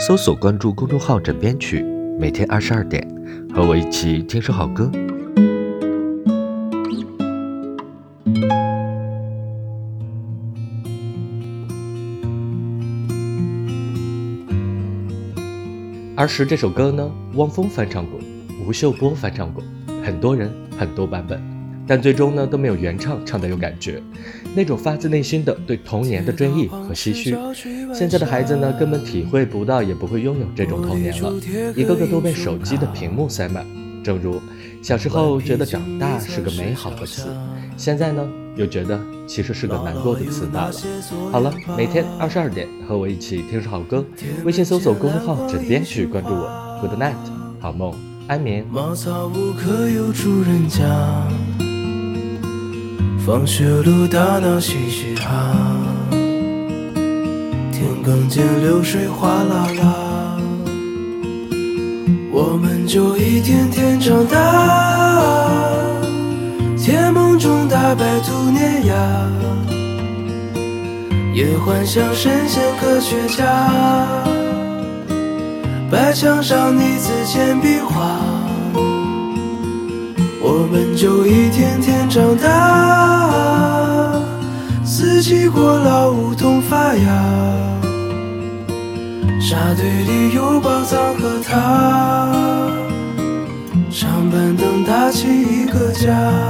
搜索关注公众号“枕边曲”，每天二十二点，和我一起听首好歌。儿时这首歌呢，汪峰翻唱过，吴秀波翻唱过，很多人很多版本。但最终呢都没有原唱唱的有感觉，那种发自内心的对童年的追忆和唏嘘。现在的孩子呢根本体会不到，也不会拥有这种童年了，一个个都被手机的屏幕塞满。正如小时候觉得长大是个美好的词，现在呢又觉得其实是个难过的词罢了。好了，每天二十二点和我一起听首好歌，微信搜索公众号“枕边去关注我。Good night，好梦，安眠。茅草屋可有主人家放学路打闹嘻嘻哈，田埂间流水哗啦啦，我们就一天天长大，甜梦中大白兔碾压，也幻想神仙科学家，白墙上你字简笔画。我们就一天天长沙堆里有宝藏和他，长板凳搭起一个家。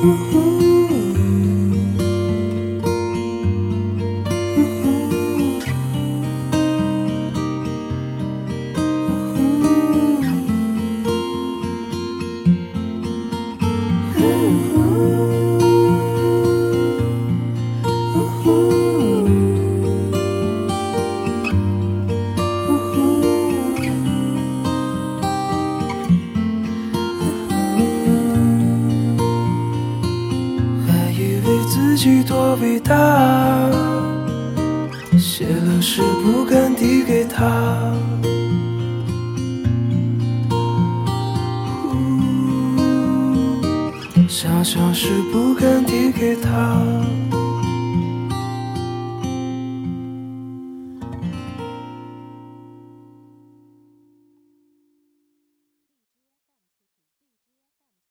呼己多伟大，写了诗不敢递给他，想想诗不敢递给他。